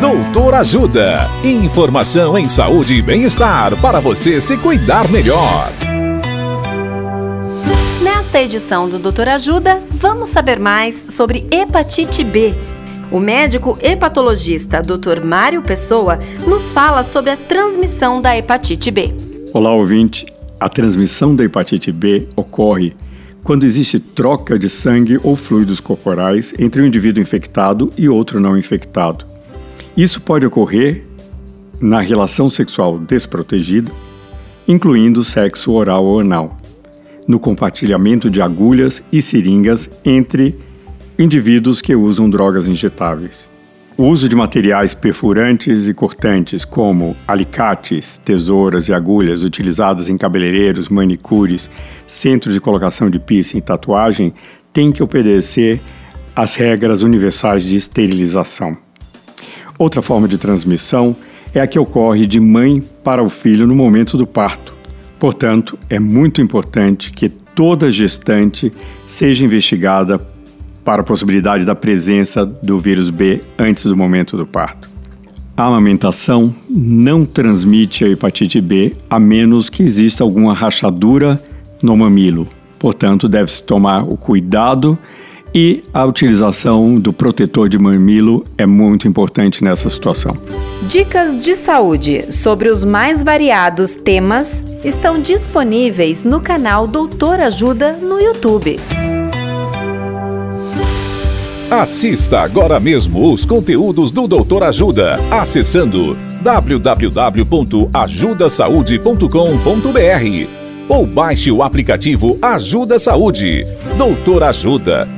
Doutor Ajuda. Informação em saúde e bem-estar para você se cuidar melhor. Nesta edição do Doutor Ajuda, vamos saber mais sobre hepatite B. O médico hepatologista Dr. Mário Pessoa nos fala sobre a transmissão da hepatite B. Olá, ouvinte. A transmissão da hepatite B ocorre quando existe troca de sangue ou fluidos corporais entre um indivíduo infectado e outro não infectado. Isso pode ocorrer na relação sexual desprotegida, incluindo sexo oral ou anal, no compartilhamento de agulhas e seringas entre indivíduos que usam drogas injetáveis. O uso de materiais perfurantes e cortantes, como alicates, tesouras e agulhas utilizadas em cabeleireiros, manicures, centros de colocação de piercing e tatuagem, tem que obedecer às regras universais de esterilização. Outra forma de transmissão é a que ocorre de mãe para o filho no momento do parto. Portanto, é muito importante que toda gestante seja investigada para a possibilidade da presença do vírus B antes do momento do parto. A amamentação não transmite a hepatite B a menos que exista alguma rachadura no mamilo. Portanto, deve-se tomar o cuidado e a utilização do protetor de mamilo é muito importante nessa situação. Dicas de saúde sobre os mais variados temas estão disponíveis no canal Doutor Ajuda no YouTube. Assista agora mesmo os conteúdos do Doutor Ajuda, acessando www.ajudasaude.com.br ou baixe o aplicativo Ajuda Saúde. Doutor Ajuda.